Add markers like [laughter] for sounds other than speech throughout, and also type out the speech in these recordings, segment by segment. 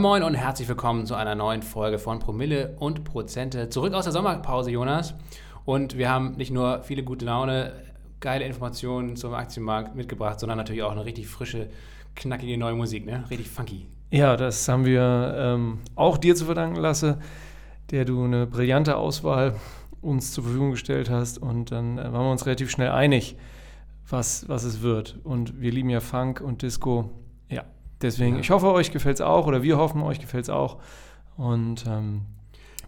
Moin Moin und herzlich willkommen zu einer neuen Folge von Promille und Prozente. Zurück aus der Sommerpause, Jonas. Und wir haben nicht nur viele gute Laune, geile Informationen zum Aktienmarkt mitgebracht, sondern natürlich auch eine richtig frische, knackige neue Musik, ne? Richtig funky. Ja, das haben wir ähm, auch dir zu verdanken, Lasse, der du eine brillante Auswahl uns zur Verfügung gestellt hast. Und dann äh, waren wir uns relativ schnell einig, was, was es wird. Und wir lieben ja Funk und Disco. Deswegen, Ja. ich hoffe, euch gefällt es auch oder wir hoffen, euch gefällt es auch. Und ähm,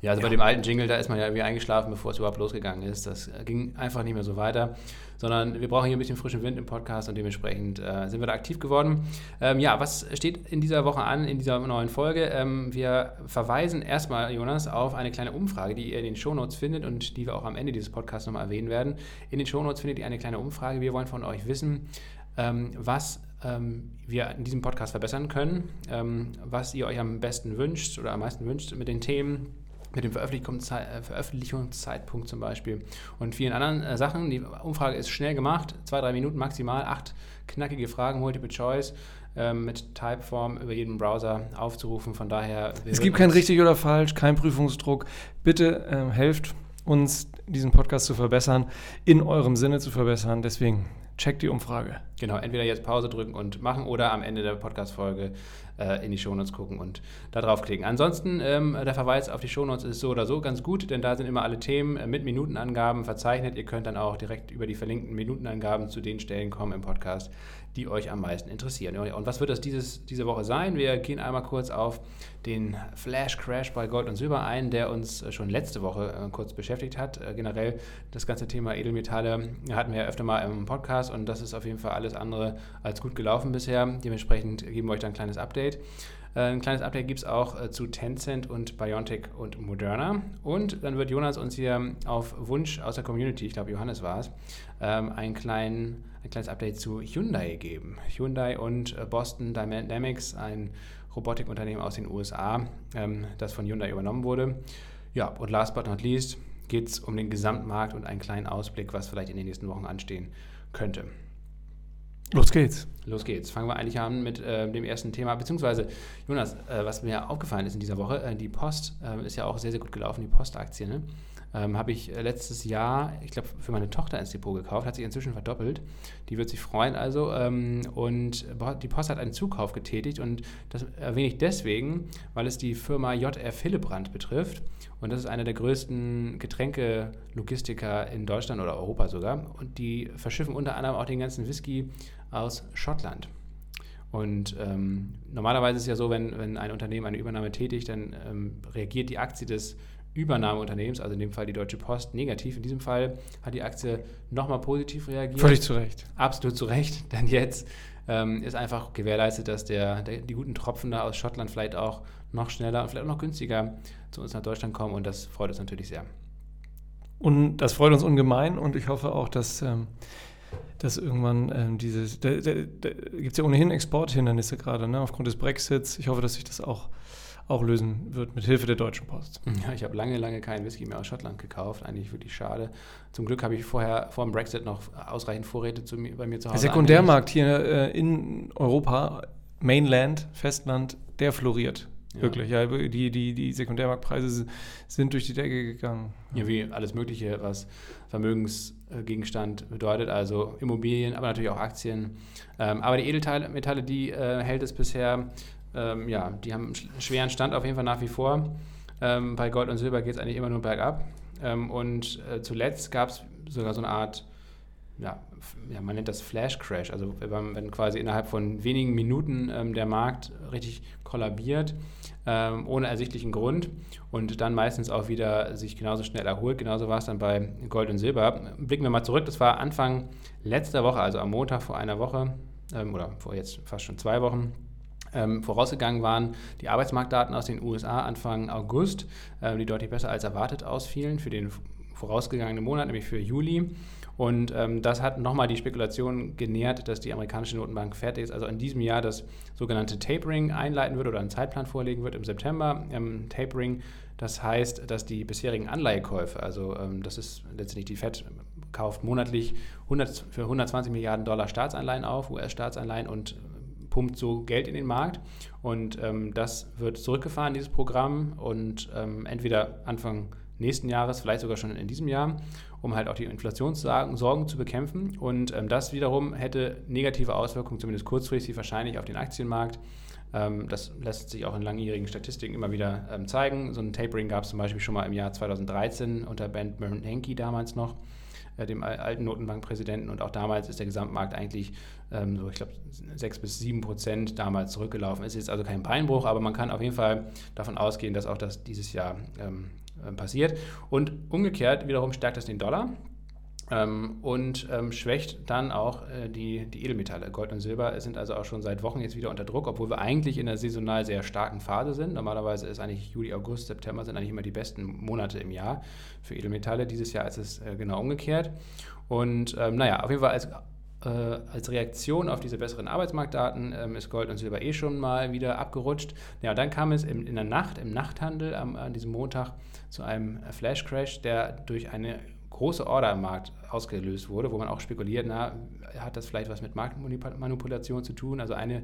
Ja, also bei Ja. dem alten Jingle, da ist man ja irgendwie eingeschlafen, bevor es überhaupt losgegangen ist. Das ging einfach nicht mehr so weiter, sondern wir brauchen hier ein bisschen frischen Wind im Podcast und dementsprechend äh, sind wir da aktiv geworden. Ähm, ja, was steht in dieser Woche an, in dieser neuen Folge? Ähm, wir verweisen erstmal, Jonas, auf eine kleine Umfrage, die ihr in den Shownotes findet und die wir auch am Ende dieses Podcasts nochmal erwähnen werden. In den Shownotes findet ihr eine kleine Umfrage. Wir wollen von euch wissen, ähm, was wir in diesem Podcast verbessern können, ähm, was ihr euch am besten wünscht oder am meisten wünscht mit den Themen, mit dem äh, Veröffentlichungszeitpunkt zum Beispiel und vielen anderen äh, Sachen. Die Umfrage ist schnell gemacht, zwei, drei Minuten maximal, acht knackige Fragen, Multiple Choice ähm, mit Typeform über jeden Browser aufzurufen. Von daher. es gibt kein richtig oder falsch, kein Prüfungsdruck. Bitte ähm, helft uns, diesen Podcast zu verbessern, in eurem Sinne zu verbessern. Deswegen checkt die Umfrage. Genau, entweder jetzt Pause drücken und machen oder am Ende der Podcast-Folge äh, in die Shownotes gucken und da draufklicken. Ansonsten, ähm, der Verweis auf die Shownotes ist so oder so ganz gut, denn da sind immer alle Themen äh, mit Minutenangaben verzeichnet. Ihr könnt dann auch direkt über die verlinkten Minutenangaben zu den Stellen kommen im Podcast, die euch am meisten interessieren. Und was wird das dieses, diese Woche sein? Wir gehen einmal kurz auf den Flash-Crash bei Gold und Silber ein, der uns äh, schon letzte Woche äh, kurz beschäftigt hat. Äh, generell das ganze Thema Edelmetalle hatten wir ja öfter mal im Podcast und das ist auf jeden Fall alles andere als gut gelaufen bisher. Dementsprechend geben wir euch da ein kleines Update. Äh, Ein kleines Update gibt es auch äh, zu Tencent und BioNTech und Moderna. Und dann wird Jonas uns hier auf Wunsch aus der Community, ich glaube Johannes war es, ähm, ein, klein, ein kleines Update zu Hyundai geben. Hyundai und äh, Boston Dynamics, ein Robotikunternehmen aus den USA, ähm, das von Hyundai übernommen wurde. Ja, und last but not least geht es um den Gesamtmarkt und einen kleinen Ausblick, was vielleicht in den nächsten Wochen anstehen könnte. Los geht's. Los geht's. Fangen wir eigentlich an mit äh, dem ersten Thema. Beziehungsweise, Jonas, äh, was mir aufgefallen ist in dieser Woche, äh, die Post äh, ist ja auch sehr, sehr gut gelaufen, die Postaktie. Ne? Ähm, Habe ich äh, letztes Jahr, ich glaube, für meine Tochter ins Depot gekauft, hat sich inzwischen verdoppelt. Die wird sich freuen also. Ähm, und die Post hat einen Zukauf getätigt und das erwähne ich deswegen, weil es die Firma JR Hillebrand betrifft. Und das ist einer der größten Getränkelogistiker in Deutschland oder Europa sogar. Und die verschiffen unter anderem auch den ganzen Whisky aus Schottland. Und ähm, normalerweise ist es ja so, wenn, wenn ein Unternehmen eine Übernahme tätigt, dann ähm, reagiert die Aktie des Übernahmeunternehmens, also in dem Fall die Deutsche Post, negativ. In diesem Fall hat die Aktie nochmal positiv reagiert. Völlig zu Recht. Absolut zu Recht, [laughs] denn jetzt ähm, ist einfach gewährleistet, dass der, der, die guten Tropfen da aus Schottland vielleicht auch noch schneller und vielleicht auch noch günstiger zu uns nach Deutschland kommen und das freut uns natürlich sehr. Und das freut uns ungemein und ich hoffe auch, dass, ähm, dass irgendwann ähm, dieses, da, da, da gibt es ja ohnehin Exporthindernisse gerade, ne, aufgrund des Brexits. Ich hoffe, dass sich das auch, auch lösen wird mit Hilfe der Deutschen Post. Ja, ich habe lange, lange keinen Whisky mehr aus Schottland gekauft. Eigentlich wirklich schade. Zum Glück habe ich vorher vor dem Brexit noch ausreichend Vorräte zu bei mir zu Der Hause. Sekundärmarkt hier äh, in Europa, Mainland, Festland, der floriert. Ja. Wirklich. Ja, die, die, die Sekundärmarktpreise sind durch die Decke gegangen. Ja, wie alles Mögliche, was Vermögensgegenstand bedeutet, also Immobilien, aber natürlich auch Aktien. Ähm, aber die Edelmetalle, die äh, hält es bisher, ähm, ja, die haben einen sch- schweren Stand auf jeden Fall nach wie vor. Ähm, bei Gold und Silber geht es eigentlich immer nur bergab. Und äh, zuletzt gab es sogar so eine Art, ja, ja, man nennt das Flash Crash, also wenn, wenn quasi innerhalb von wenigen Minuten ähm, der Markt richtig kollabiert, ähm, ohne ersichtlichen Grund und dann meistens auch wieder sich genauso schnell erholt. Genauso war es dann bei Gold und Silber. Blicken wir mal zurück, das war Anfang letzter Woche, also am Montag vor einer Woche ähm, oder vor jetzt fast schon zwei Wochen. Ähm, vorausgegangen waren die Arbeitsmarktdaten aus den USA Anfang August, ähm, die deutlich besser als erwartet ausfielen für den vorausgegangenen Monat, nämlich für Juli. Und ähm, das hat nochmal die Spekulation genährt, dass die amerikanische Notenbank fertig ist, also in diesem Jahr das sogenannte Tapering einleiten wird oder einen Zeitplan vorlegen wird im September. Ähm, Tapering, das heißt, dass die bisherigen Anleihekäufe, also ähm, das ist letztendlich die FED kauft monatlich 100, für 120 Milliarden Dollar Staatsanleihen auf, US-Staatsanleihen und pumpt so Geld in den Markt und ähm, das wird zurückgefahren, dieses Programm und ähm, entweder Anfang nächsten Jahres, vielleicht sogar schon in diesem Jahr, um halt auch die Inflationssorgen zu bekämpfen. Und ähm, das wiederum hätte negative Auswirkungen, zumindest kurzfristig wahrscheinlich, auf den Aktienmarkt. Ähm, das lässt sich auch in langjährigen Statistiken immer wieder ähm, zeigen. So ein Tapering gab es zum Beispiel schon mal im Jahr 2013 unter Ben Bernanke damals noch äh, dem alten Notenbankpräsidenten. Und auch damals ist der Gesamtmarkt eigentlich ähm, so, ich glaube, 6 bis 7 Prozent damals zurückgelaufen. Ist jetzt also kein Beinbruch, aber man kann auf jeden Fall davon ausgehen, dass auch das dieses Jahr ähm, äh, passiert. Und umgekehrt wiederum stärkt das den Dollar. Ähm, und ähm, schwächt dann auch äh, die, die Edelmetalle. Gold und Silber sind also auch schon seit Wochen jetzt wieder unter Druck, obwohl wir eigentlich in einer saisonal sehr starken Phase sind. Normalerweise ist eigentlich Juli, August, September sind eigentlich immer die besten Monate im Jahr für Edelmetalle. Dieses Jahr ist es äh, genau umgekehrt. Und ähm, naja, auf jeden Fall als äh, als Reaktion auf diese besseren Arbeitsmarktdaten ähm, ist Gold und Silber eh schon mal wieder abgerutscht. Ja, dann kam es in, in der Nacht, im Nachthandel am, an diesem Montag zu einem Flash-Crash, der durch eine große Order im Markt ausgelöst wurde, wo man auch spekuliert, na, hat das vielleicht was mit Marktmanipulation zu tun? Also eine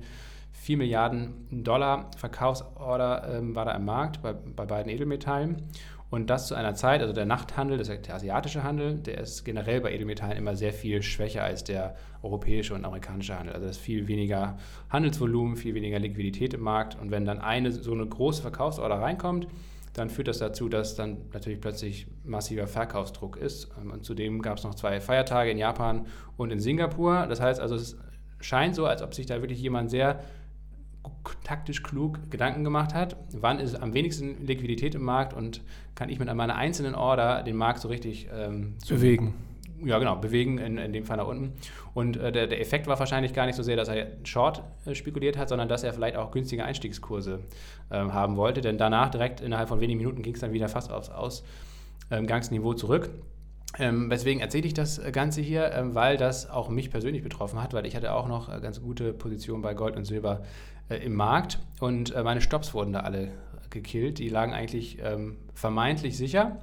4 Milliarden Dollar Verkaufsorder ähm, war da im Markt bei, bei beiden Edelmetallen. Und das zu einer Zeit, also der Nachthandel, das der asiatische Handel, der ist generell bei Edelmetallen immer sehr viel schwächer als der europäische und amerikanische Handel. Also das ist viel weniger Handelsvolumen, viel weniger Liquidität im Markt. Und wenn dann eine so eine große Verkaufsorder reinkommt, dann führt das dazu, dass dann natürlich plötzlich massiver Verkaufsdruck ist. Ähm, und zudem gab es noch zwei Feiertage in Japan und in Singapur. Das heißt also, es scheint so, als ob sich da wirklich jemand sehr taktisch klug Gedanken gemacht hat, wann ist am wenigsten Liquidität im Markt und kann ich mit meiner einzelnen Order den Markt so richtig ähm, bewegen ja genau, bewegen, in, in dem Fall nach unten. Und äh, der, der Effekt war wahrscheinlich gar nicht so sehr, dass er Short äh, spekuliert hat, sondern dass er vielleicht auch günstige Einstiegskurse äh, haben wollte. Denn danach, direkt innerhalb von wenigen Minuten, ging es dann wieder fast aufs Ausgangsniveau zurück. Ähm, weswegen erzähle ich das Ganze hier? Ähm, weil das auch mich persönlich betroffen hat, weil ich hatte auch noch äh, ganz gute Positionen bei Gold und Silber äh, im Markt und äh, meine Stops wurden da alle gekillt. Die lagen eigentlich ähm, vermeintlich sicher.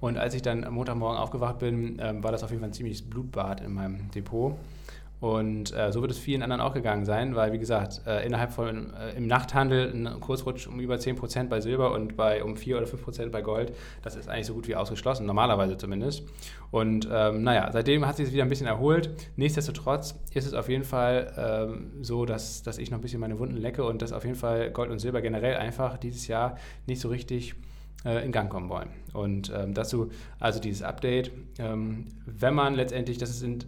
Und als ich dann am Montagmorgen aufgewacht bin, ähm, war das auf jeden Fall ein ziemliches Blutbad in meinem Depot. Und äh, so wird es vielen anderen auch gegangen sein, weil, wie gesagt, äh, innerhalb von äh, im Nachthandel ein Kursrutsch um über 10% bei Silber und bei um 4 oder 5% bei Gold, das ist eigentlich so gut wie ausgeschlossen, normalerweise zumindest. Und ähm, naja, seitdem hat sich es wieder ein bisschen erholt. Nichtsdestotrotz ist es auf jeden Fall ähm, so, dass, dass ich noch ein bisschen meine Wunden lecke und dass auf jeden Fall Gold und Silber generell einfach dieses Jahr nicht so richtig äh, in Gang kommen wollen. Und ähm, dazu also dieses Update, ähm, wenn man letztendlich, das sind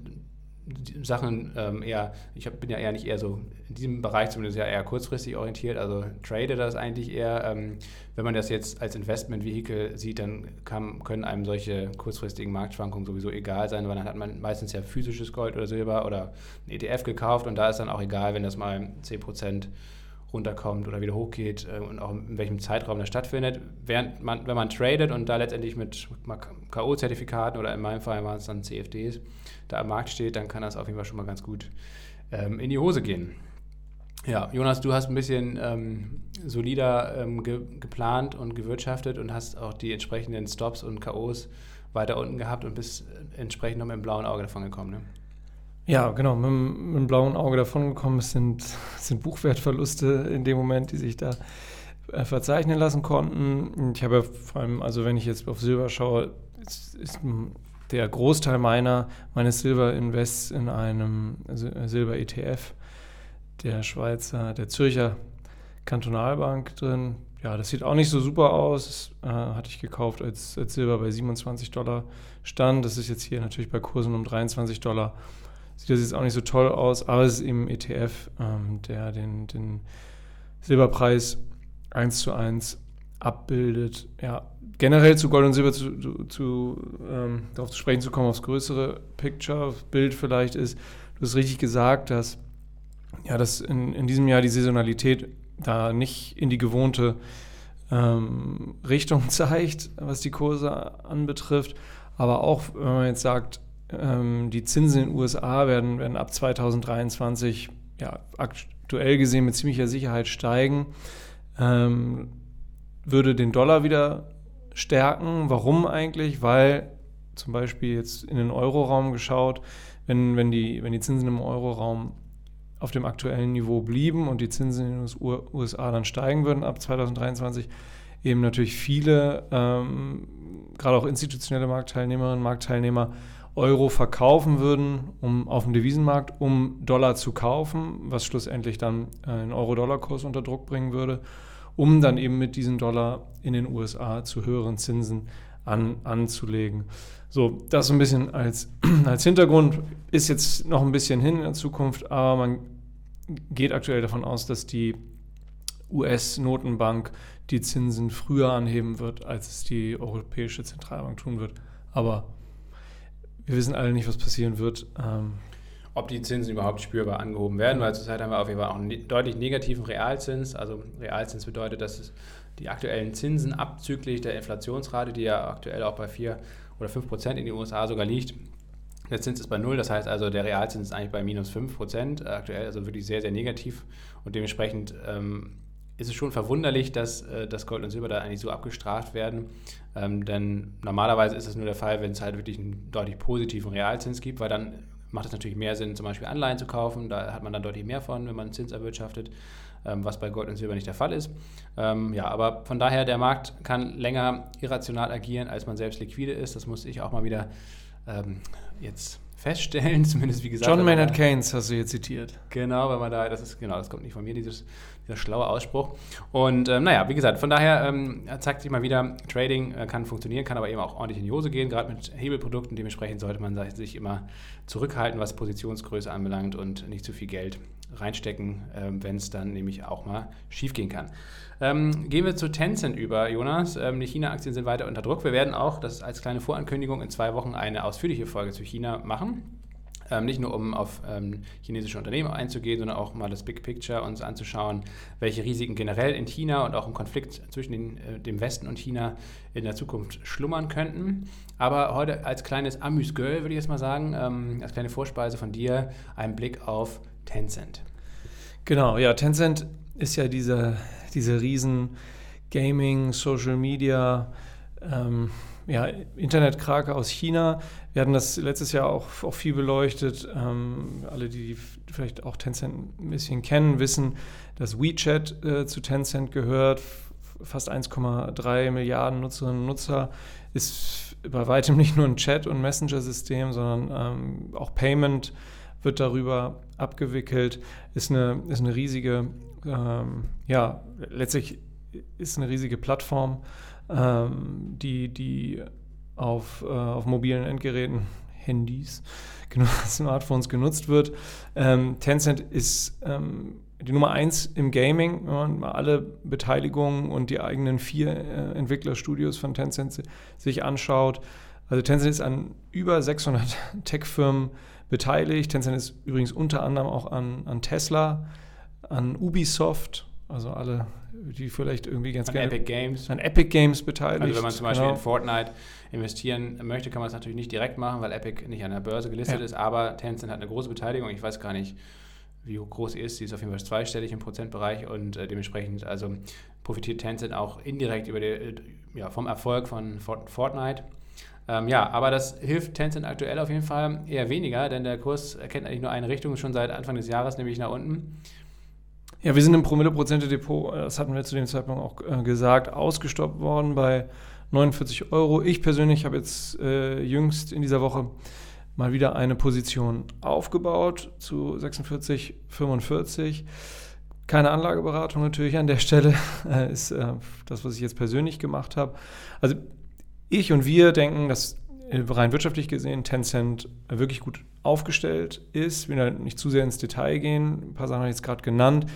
Sachen ähm, eher, ich hab, bin ja eher nicht eher so in diesem Bereich zumindest ja eher kurzfristig orientiert, also trade das eigentlich eher. Ähm, wenn man das jetzt als Investmentvehikel sieht, dann kann, können einem solche kurzfristigen Marktschwankungen sowieso egal sein, weil dann hat man meistens ja physisches Gold oder Silber oder ein ETF gekauft und da ist dann auch egal, wenn das mal 10% runterkommt oder wieder hochgeht äh, und auch in welchem Zeitraum das stattfindet. Während man, wenn man tradet und da letztendlich mit K.O.-Zertifikaten oder in meinem Fall waren es dann CFDs, da am Markt steht, dann kann das auf jeden Fall schon mal ganz gut ähm, in die Hose gehen. Ja, Jonas, du hast ein bisschen ähm, solider ähm, ge geplant und gewirtschaftet und hast auch die entsprechenden Stops und K.O.s weiter unten gehabt und bist entsprechend noch mit dem blauen Auge davon gekommen. Ne? Ja, genau, mit, mit dem blauen Auge davongekommen. Es sind, sind Buchwertverluste in dem Moment, die sich da äh, verzeichnen lassen konnten. Ich habe vor allem, also wenn ich jetzt auf Silber schaue, ist, ist der Großteil meiner, meines Silber-Invests in einem Silber-ETF der Schweizer, der Zürcher Kantonalbank drin. Ja, das sieht auch nicht so super aus. Das, äh, hatte ich gekauft, als, als Silber bei 27 Dollar stand. Das ist jetzt hier natürlich bei Kursen um 23 Dollar sieht das jetzt auch nicht so toll aus, aber es ist eben ETF, ähm, der den, den Silberpreis 1 zu 1 abbildet. Ja, generell zu Gold und Silber zu, zu, zu ähm, darauf zu sprechen zu kommen, aufs größere Picture, Bild vielleicht ist, du hast richtig gesagt, dass, ja, dass in, in diesem Jahr die Saisonalität da nicht in die gewohnte ähm, Richtung [laughs] zeigt, was die Kurse anbetrifft. Aber auch, wenn man jetzt sagt, ähm, die Zinsen in den USA werden, werden ab 2023 ja, aktuell gesehen mit ziemlicher Sicherheit steigen. Ähm, würde den Dollar wieder stärken. Warum eigentlich? Weil zum Beispiel jetzt in den Euroraum geschaut, wenn, wenn, die, wenn die Zinsen im Euroraum auf dem aktuellen Niveau blieben und die Zinsen in den USA dann steigen würden ab 2023, eben natürlich viele, ähm, gerade auch institutionelle Marktteilnehmerinnen und Marktteilnehmer, Euro verkaufen würden, um auf dem Devisenmarkt, um Dollar zu kaufen, was schlussendlich dann äh, einen Euro-Dollar-Kurs unter Druck bringen würde, um dann eben mit diesem Dollar in den USA zu höheren Zinsen an, anzulegen. So, das so ein bisschen als, [clears throat] als Hintergrund ist jetzt noch ein bisschen hin in der Zukunft, aber man geht aktuell davon aus, dass die US-Notenbank die Zinsen früher anheben wird, als es die Europäische Zentralbank tun wird. Aber wir wissen alle nicht, was passieren wird. Ähm, ob die Zinsen überhaupt spürbar angehoben werden, weil zurzeit haben wir auf jeden Fall auch einen ne-, deutlich negativen Realzins. Also Realzins bedeutet, dass die aktuellen Zinsen abzüglich der Inflationsrate, die ja aktuell auch bei 4 oder 5 Prozent in den USA sogar liegt, der Zins ist bei null, das heißt also, der Realzins ist eigentlich bei minus 5 Prozent aktuell, also wirklich sehr, sehr negativ. Und dementsprechend ähm, ist es schon verwunderlich, dass, äh, dass Gold und Silber da eigentlich so abgestraft werden. Ähm, denn normalerweise ist es nur der Fall, wenn es halt wirklich einen deutlich positiven Realzins gibt, weil dann macht es natürlich mehr Sinn, zum Beispiel Anleihen zu kaufen. Da hat man dann deutlich mehr von, wenn man Zins erwirtschaftet, ähm, was bei Gold und Silber nicht der Fall ist. Ähm, ja, aber von daher, der Markt kann länger irrational agieren, als man selbst liquide ist. Das muss ich auch mal wieder ähm, jetzt feststellen, [laughs] zumindest wie gesagt. John Maynard Keynes hast du hier zitiert. Genau, weil man da, das ist, genau, das kommt nicht von mir, dieses, dieser schlaue Ausspruch. Und ähm, naja, wie gesagt, von daher ähm, zeigt sich mal wieder, Trading äh, kann funktionieren, kann aber eben auch ordentlich in die Hose gehen, gerade mit Hebelprodukten. Dementsprechend sollte man sich immer zurückhalten, was Positionsgröße anbelangt und nicht zu viel Geld reinstecken, ähm, wenn es dann nämlich auch mal schief gehen kann. Ähm, gehen wir zu Tencent über, Jonas. Ähm, die China-Aktien sind weiter unter Druck. Wir werden auch, das als kleine Vorankündigung, in zwei Wochen eine ausführliche Folge zu China machen. Ähm, nicht nur um auf ähm, chinesische Unternehmen einzugehen, sondern auch mal das Big Picture uns anzuschauen, welche Risiken generell in China und auch im Konflikt zwischen den, äh, dem Westen und China in der Zukunft schlummern könnten. Aber heute als kleines Amüs-Girl, würde ich jetzt mal sagen, ähm, als kleine Vorspeise von dir, ein Blick auf Tencent. Genau, ja, Tencent ist ja diese, diese riesen Gaming, Social Media, ähm, ja, Internetkrake aus China. Wir hatten das letztes Jahr auch, auch viel beleuchtet. Ähm, alle, die vielleicht auch Tencent ein bisschen kennen, wissen, dass WeChat äh, zu Tencent gehört. Fast 1,3 Milliarden Nutzerinnen und Nutzer ist bei weitem nicht nur ein Chat- und Messenger-System, sondern ähm, auch Payment wird darüber abgewickelt, ist eine, ist eine riesige, ähm, ja, letztlich ist eine riesige Plattform, ähm, die, die auf, äh, auf mobilen Endgeräten, Handys, [laughs] Smartphones genutzt wird. Ähm, Tencent ist ähm, die Nummer eins im Gaming, wenn man mal alle Beteiligungen und die eigenen vier äh, Entwicklerstudios von Tencent sich anschaut. Also Tencent ist an über 600 [laughs] Tech-Firmen beteiligt. Tencent ist übrigens unter anderem auch an, an Tesla, an Ubisoft, also alle, die vielleicht irgendwie ganz an gerne. Epic Games. An Epic Games beteiligt. Also wenn man zum Beispiel genau. in Fortnite investieren möchte, kann man es natürlich nicht direkt machen, weil Epic nicht an der Börse gelistet ja. ist, aber Tencent hat eine große Beteiligung. Ich weiß gar nicht, wie groß sie ist. Sie ist auf jeden Fall zweistellig im Prozentbereich und äh, dementsprechend also profitiert Tencent auch indirekt über die, äh, ja, vom Erfolg von Fortnite. Ähm, ja, aber das hilft Tencent aktuell auf jeden Fall eher weniger, denn der Kurs erkennt eigentlich nur eine Richtung schon seit Anfang des Jahres, nämlich nach unten. Ja, wir sind im Promille-Prozente-Depot, das hatten wir zu dem Zeitpunkt auch äh, gesagt, ausgestoppt worden bei 49 Euro. Ich persönlich habe jetzt äh, jüngst in dieser Woche mal wieder eine Position aufgebaut zu 46,45. Keine Anlageberatung natürlich an der Stelle, [laughs] äh, ist äh, das, was ich jetzt persönlich gemacht habe. Also ich und wir denken, dass äh, rein wirtschaftlich gesehen Tencent wirklich gut aufgestellt ist. Ich will da nicht zu sehr ins Detail gehen. Ein paar Sachen habe ich jetzt gerade genannt.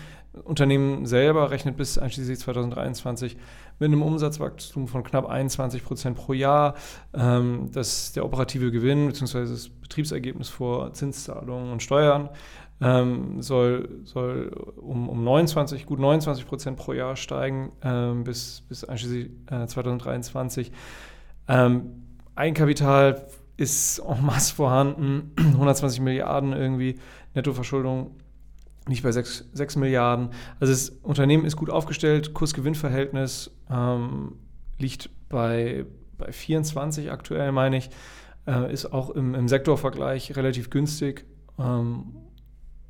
Unternehmen selber rechnet bis einschließlich 2023 mit einem Umsatzwachstum von knapp 21 Prozent pro Jahr. Ähm, das der operative Gewinn bzw. das Betriebsergebnis vor Zinszahlungen und Steuern ähm, soll, soll um, um 29, gut 29 Prozent pro Jahr steigen ähm, bis, bis einschließlich äh, 2023. Ähm, Eigenkapital ist en masse vorhanden, [clears throat] 120 Milliarden irgendwie, Nettoverschuldung nicht bei 6, 6 Milliarden. Also das Unternehmen ist gut aufgestellt, Kurs-Gewinn-Verhältnis ähm, liegt bei, bei 24 aktuell, meine ich, äh, ist auch im, im Sektorvergleich relativ günstig. Ähm,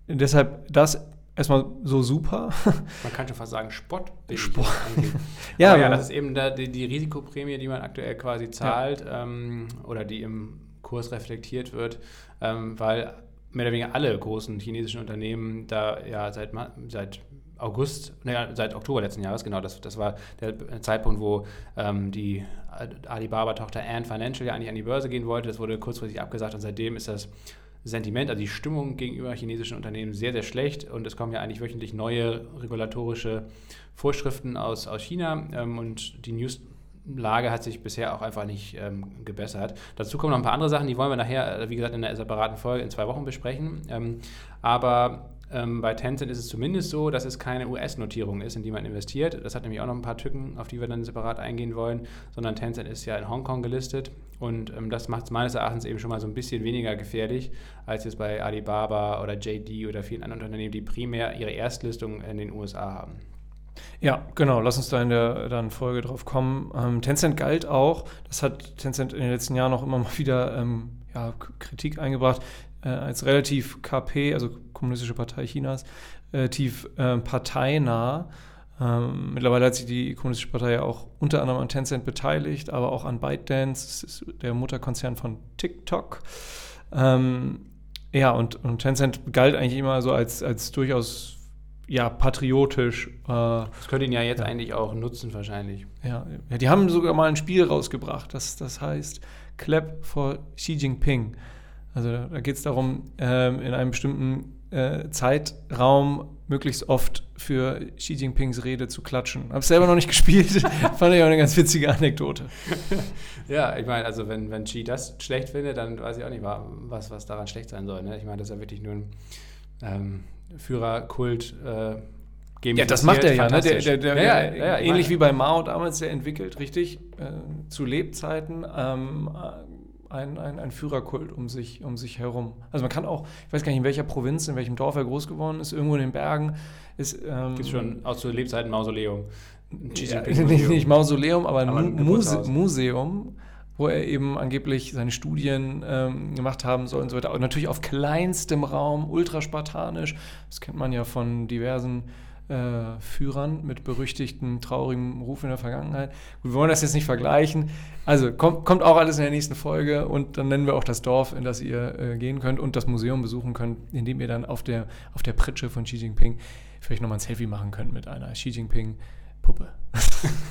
deshalb das erstmal so super. [laughs] Man kann schon fast sagen, Spott. Spott. [laughs] ja, ja, das ist eben da die, die, Risikoprämie, die man aktuell quasi zahlt ja. ähm, oder die im Kurs reflektiert wird, ähm, weil mehr oder weniger alle großen chinesischen Unternehmen da ja seit, seit August, naja, seit Oktober letzten Jahres, genau, das, das war der Zeitpunkt, wo ähm, die Alibaba-Tochter Ant Financial ja eigentlich an die Börse gehen wollte. Das wurde kurzfristig abgesagt und seitdem ist das Sentiment, also die Stimmung gegenüber chinesischen Unternehmen sehr, sehr schlecht und es kommen ja eigentlich wöchentlich neue regulatorische Vorschriften aus, aus China ähm, und die Newslage hat sich bisher auch einfach nicht ähm, gebessert. Dazu kommen noch ein paar andere Sachen, die wollen wir nachher, äh, wie gesagt, in einer separaten Folge in zwei Wochen besprechen. Ähm, aber ähm, bei Tencent ist es zumindest so, dass es keine US-Notierung ist, in die man investiert. Das hat nämlich auch noch ein paar Tücken, auf die wir dann separat eingehen wollen, sondern Tencent ist ja in Hongkong gelistet und ähm, das macht es meines Erachtens eben schon mal so ein bisschen weniger gefährlich als jetzt bei Alibaba oder JD oder vielen anderen Unternehmen, die primär ihre Erstlistung in den USA haben. Ja, genau. Lass uns da in der dann Folge drauf kommen. Ähm, Tencent galt auch, das hat Tencent in den letzten Jahren auch immer mal wieder ähm, ja, Kritik eingebracht, äh, als relativ KP, also Kommunistische Partei Chinas, relativ äh, parteinah. Ähm, mittlerweile hat sich die Kommunistische Partei ja auch unter anderem an Tencent beteiligt, aber auch an ByteDance, das ist der Mutterkonzern von TikTok. Ähm, ja, und, und Tencent galt eigentlich immer so als, als durchaus ja, patriotisch. Äh, das könnte ihn ja jetzt ja. eigentlich auch nutzen, wahrscheinlich. Ja, ja, die haben sogar mal ein Spiel rausgebracht, das, das heißt Clap for Xi Jinping. Also da, da geht es darum, ähm, in einem bestimmten äh, Zeitraum möglichst oft für Xi Jinpings Rede zu klatschen. Habe selber noch nicht [laughs] gespielt, [laughs] fand ich auch eine ganz witzige Anekdote. [laughs] ja, ich meine, also wenn, wenn Xi das schlecht findet, dann weiß ich auch nicht, was, was daran schlecht sein soll. Ne? Ich meine, das ist ja wirklich nur ein ähm, Führerkult. Äh, ja, das macht er ja, ne? der, der, der, ja, ja, ja, ähnlich wie bei Mao damals, der entwickelt, richtig, äh, zu Lebzeiten ähm, ein, ein, ein Führerkult um sich, um sich herum. Also man kann auch, ich weiß gar nicht, in welcher Provinz, in welchem Dorf er groß geworden ist, irgendwo in den Bergen. Ähm, Gibt es schon auch zu Lebzeiten Mausoleum. Ja, [laughs] nicht, nicht, Mausoleum, aber, aber ein Muse Museum, wo er eben angeblich seine Studien ähm, gemacht haben soll und so weiter. Und natürlich auf kleinstem Raum, ultraspartanisch. Das kennt man ja von diversen äh, Führern mit berüchtigtem, traurigem Ruf in der Vergangenheit. wir wollen das jetzt nicht vergleichen. Also kommt, kommt auch alles in der nächsten Folge und dann nennen wir auch das Dorf, in das ihr äh, gehen könnt und das Museum besuchen könnt, indem ihr dann auf der, auf der Pritsche von Xi Jinping vielleicht nochmal ein Selfie machen könnt mit einer Xi Jinping. Puppe.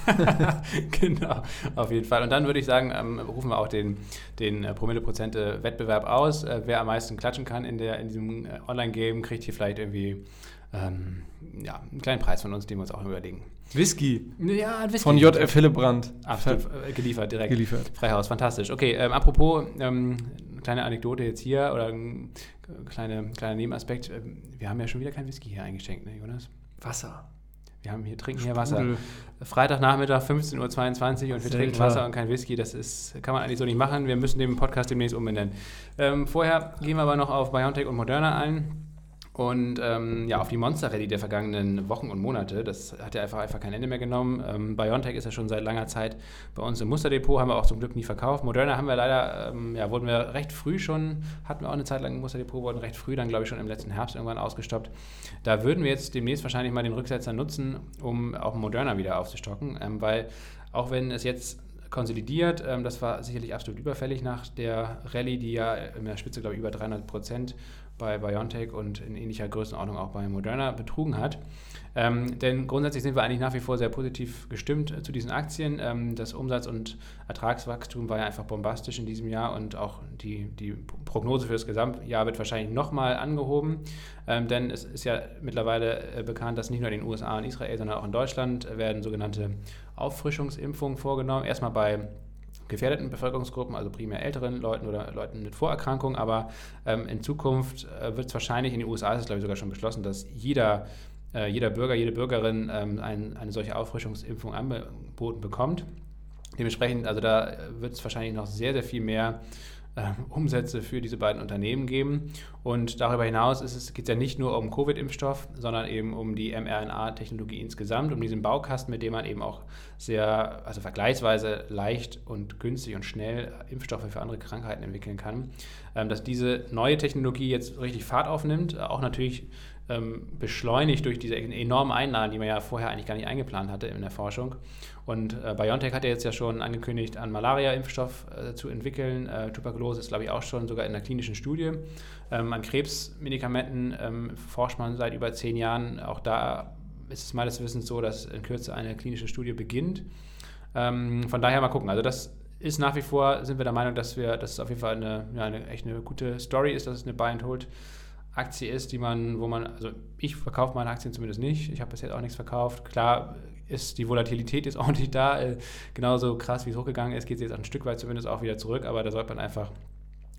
[laughs] genau, auf jeden Fall. Und dann würde ich sagen, ähm, rufen wir auch den, den äh, Promille-Prozente-Wettbewerb aus. Äh, wer am meisten klatschen kann in, der, in diesem äh, Online-Game, kriegt hier vielleicht irgendwie ähm, ja, einen kleinen Preis von uns, den wir uns auch überlegen. Whisky. Ja, Whisky. Von JF Hillebrand. Absolut, äh, geliefert, direkt. Geliefert. Freihaus, fantastisch. Okay, ähm, apropos, ähm, kleine Anekdote jetzt hier oder ein kleine, kleiner Nebenaspekt. Ähm, wir haben ja schon wieder kein Whisky hier eingeschenkt, ne, Jonas? Wasser. Wir haben hier, trinken hier Wasser. Freitagnachmittag 15.22 Uhr und wir Sehr trinken. Wasser und kein Whisky. Das ist, kann man eigentlich so nicht machen. Wir müssen den Podcast demnächst umbenennen. Ähm, vorher gehen wir aber noch auf BioNTech und Moderna ein. Und ähm, ja, auf die Monster Rallye der vergangenen Wochen und Monate, das hat ja einfach, einfach kein Ende mehr genommen. Ähm, BioNTech ist ja schon seit langer Zeit bei uns im Musterdepot, haben wir auch zum Glück nie verkauft. Moderna haben wir leider, ähm, ja, wurden wir recht früh schon, hatten wir auch eine Zeit lang im Musterdepot, wurden recht früh, dann glaube ich schon im letzten Herbst irgendwann ausgestoppt. Da würden wir jetzt demnächst wahrscheinlich mal den Rücksetzer nutzen, um auch Moderna wieder aufzustocken, ähm, weil auch wenn es jetzt konsolidiert. Ähm, das war sicherlich absolut überfällig nach der Rallye, die ja in der Spitze, glaube ich, über 300 Prozent bei BioNTech und in ähnlicher Größenordnung auch bei Moderna betrogen hat. Ähm, denn grundsätzlich sind wir eigentlich nach wie vor sehr positiv gestimmt äh, zu diesen Aktien. Ähm, das Umsatz- und Ertragswachstum war ja einfach bombastisch in diesem Jahr und auch die, die Prognose für das Gesamtjahr wird wahrscheinlich nochmal angehoben. Ähm, denn es ist ja mittlerweile äh, bekannt, dass nicht nur in den USA und Israel, sondern auch in Deutschland werden sogenannte Auffrischungsimpfungen vorgenommen. Erstmal bei gefährdeten Bevölkerungsgruppen, also primär älteren Leuten oder Leuten mit Vorerkrankungen. Aber ähm, in Zukunft äh, wird es wahrscheinlich, in den USA ist es glaube ich sogar schon beschlossen, dass jeder, äh, jeder Bürger, jede Bürgerin ähm, ein, eine solche Auffrischungsimpfung angeboten bekommt. Dementsprechend, also da wird es wahrscheinlich noch sehr, sehr viel mehr äh, Umsätze für diese beiden Unternehmen geben. Und darüber hinaus geht es ja nicht nur um Covid-Impfstoff, sondern eben um die mRNA-Technologie insgesamt, um diesen Baukasten, mit dem man eben auch sehr, also vergleichsweise leicht und günstig und schnell Impfstoffe für andere Krankheiten entwickeln kann. Ähm, dass diese neue Technologie jetzt richtig Fahrt aufnimmt, auch natürlich ähm, beschleunigt durch diese enormen Einnahmen, die man ja vorher eigentlich gar nicht eingeplant hatte in der Forschung. Und äh, BioNTech hat ja jetzt ja schon angekündigt, einen Malaria-Impfstoff äh, zu entwickeln. Äh, Tuberkulose ist, glaube ich, auch schon sogar in der klinischen Studie. Ähm, an Krebsmedikamenten ähm, forscht man seit über zehn Jahren. Auch da ist es meines Wissens so, dass in Kürze eine klinische Studie beginnt. Ähm, von daher mal gucken. Also das ist nach wie vor, sind wir der Meinung, dass wir, dass es auf jeden Fall eine, ja, eine echt eine gute Story ist, dass es eine Buy and Hold Aktie ist, die man, wo man, also ich verkaufe meine Aktien zumindest nicht. Ich habe bis jetzt auch nichts verkauft. Klar ist die Volatilität auch nicht da. Äh, genauso krass, wie es hochgegangen ist, geht es jetzt ein Stück weit zumindest auch wieder zurück, aber da sollte man einfach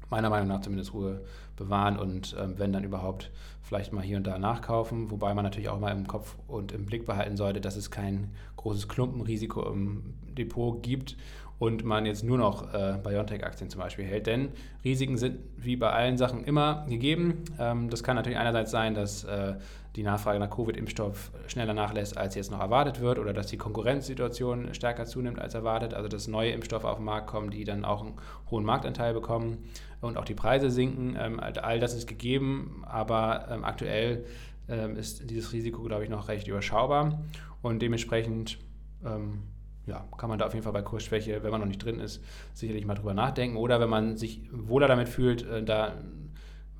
meiner Meinung nach zumindest Ruhe bewahren und ähm, wenn dann überhaupt vielleicht mal hier und da nachkaufen, wobei man natürlich auch mal im Kopf und im Blick behalten sollte, dass es kein großes Klumpenrisiko im Depot gibt und man jetzt nur noch äh, BioNTech-Aktien zum Beispiel hält. Denn Risiken sind wie bei allen Sachen immer gegeben. Ähm, das kann natürlich einerseits sein, dass äh, die Nachfrage nach Covid-Impfstoff schneller nachlässt, als jetzt noch erwartet wird, oder dass die Konkurrenzsituation stärker zunimmt als erwartet, also dass neue Impfstoffe auf den Markt kommen, die dann auch einen hohen Marktanteil bekommen und auch die Preise sinken. Ähm, all das ist gegeben, aber ähm, aktuell ähm, ist dieses Risiko, glaube ich, noch recht überschaubar und dementsprechend ähm, ja, kann man da auf jeden Fall bei Kursschwäche, wenn man noch nicht drin ist, sicherlich mal drüber nachdenken. Oder wenn man sich wohler damit fühlt, äh, da